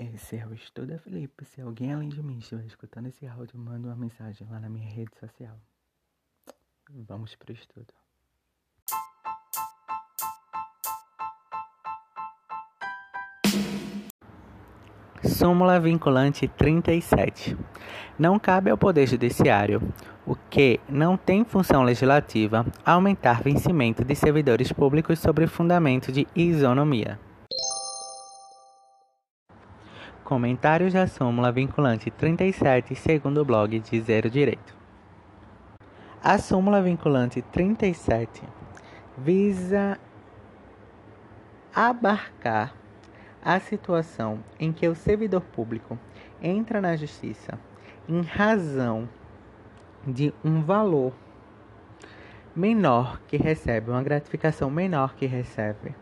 Esse é o Estuda Felipe. Se alguém além de mim estiver escutando esse áudio, manda uma mensagem lá na minha rede social. Vamos pro estudo. Súmula vinculante 37. Não cabe ao Poder Judiciário, o que não tem função legislativa, aumentar vencimento de servidores públicos sobre fundamento de isonomia. Comentários da súmula vinculante 37, segundo o blog de Zero Direito. A súmula vinculante 37 visa abarcar a situação em que o servidor público entra na justiça em razão de um valor menor que recebe, uma gratificação menor que recebe,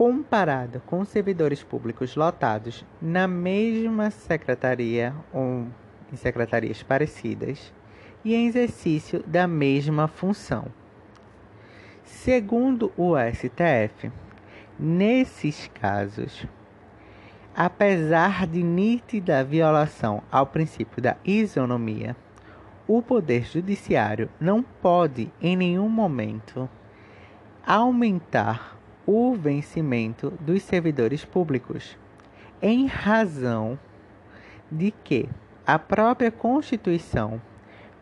comparada com servidores públicos lotados na mesma secretaria ou em secretarias parecidas e em exercício da mesma função. Segundo o STF, Nesses casos, apesar de nítida violação ao princípio da isonomia, o Poder Judiciário não pode, em nenhum momento, aumentar o vencimento dos servidores públicos, em razão de que a própria Constituição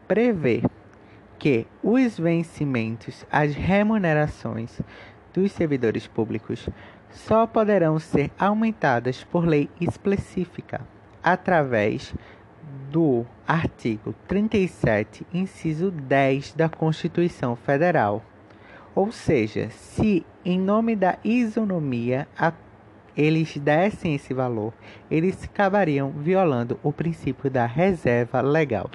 prevê que os vencimentos, as remunerações dos servidores públicos só poderão ser aumentadas por lei específica através do artigo 37, inciso 10 da Constituição Federal. Ou seja, se em nome da isonomia a, eles dessem esse valor, eles acabariam violando o princípio da reserva legal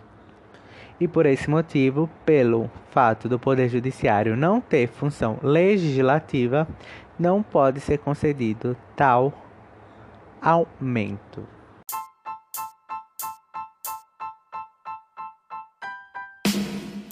e por esse motivo, pelo fato do Poder Judiciário não ter função legislativa, não pode ser concedido tal aumento.